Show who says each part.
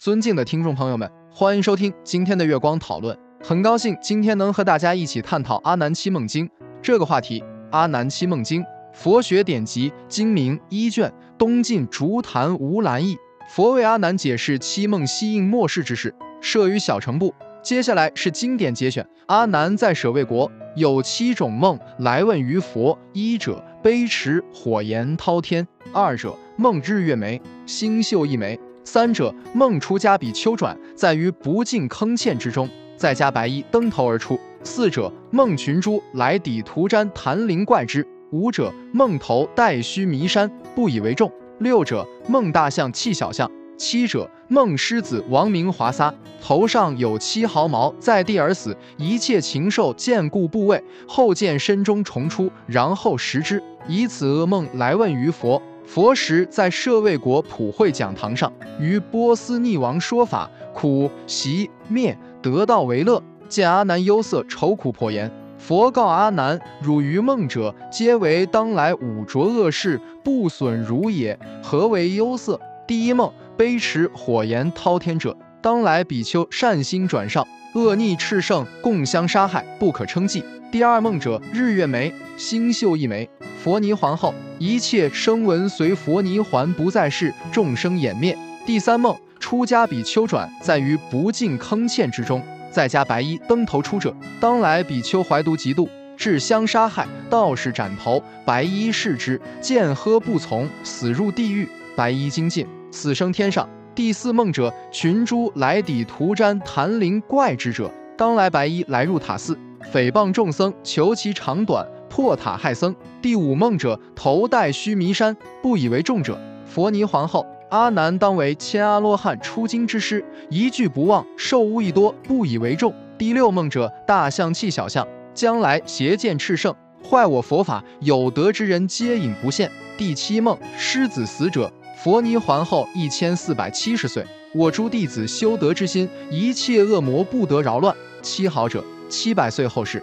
Speaker 1: 尊敬的听众朋友们，欢迎收听今天的月光讨论。很高兴今天能和大家一起探讨《阿难七梦经》这个话题。《阿难七梦经》佛学典籍，经名一卷，东晋竹坛无兰译。佛为阿难解释七梦西应末世之事，摄于小乘部。接下来是经典节选。阿难在舍卫国有七种梦来问于佛：一者悲持火焰滔天；二者梦日月眉，星宿一枚；三者梦出家比丘转，在于不进坑堑之中，再加白衣登头而出；四者梦群猪来抵涂瞻檀林怪之；五者梦头带须弥山，不以为重；六者梦大象弃小象。七者梦狮子王明华撒，头上有七毫毛，在地而死。一切禽兽见故部位，后见身中虫出，然后食之。以此噩梦来问于佛。佛时在舍卫国普惠讲堂上，于波斯匿王说法，苦习灭得道为乐。见阿难忧色愁苦颇言。佛告阿难：汝于梦者，皆为当来五浊恶事，不损汝也。何为忧色？第一梦。悲持火焰滔天者，当来比丘善心转上，恶逆炽盛，共相杀害，不可称计。第二梦者，日月眉，星宿一枚。佛尼皇后，一切声闻随佛尼还不在世，众生掩灭。第三梦，出家比丘转，在于不净坑堑之中，在家白衣登头出者，当来比丘怀毒嫉妒，至相杀害，道士斩头，白衣视之，见喝不从，死入地狱，白衣精尽。死生天上。第四梦者，群猪来抵涂瞻檀林怪之者，当来白衣来入塔寺，诽谤众僧，求其长短，破塔害僧。第五梦者，头戴须弥山，不以为重者，佛尼皇后阿难当为千阿罗汉出经之师，一句不忘，受物亦多，不以为重。第六梦者，大象弃小象，将来邪见炽盛，坏我佛法，有德之人皆引不现。第七梦，狮子死者。佛尼皇后一千四百七十岁，我诸弟子修德之心，一切恶魔不得扰乱。七好者七百岁后世，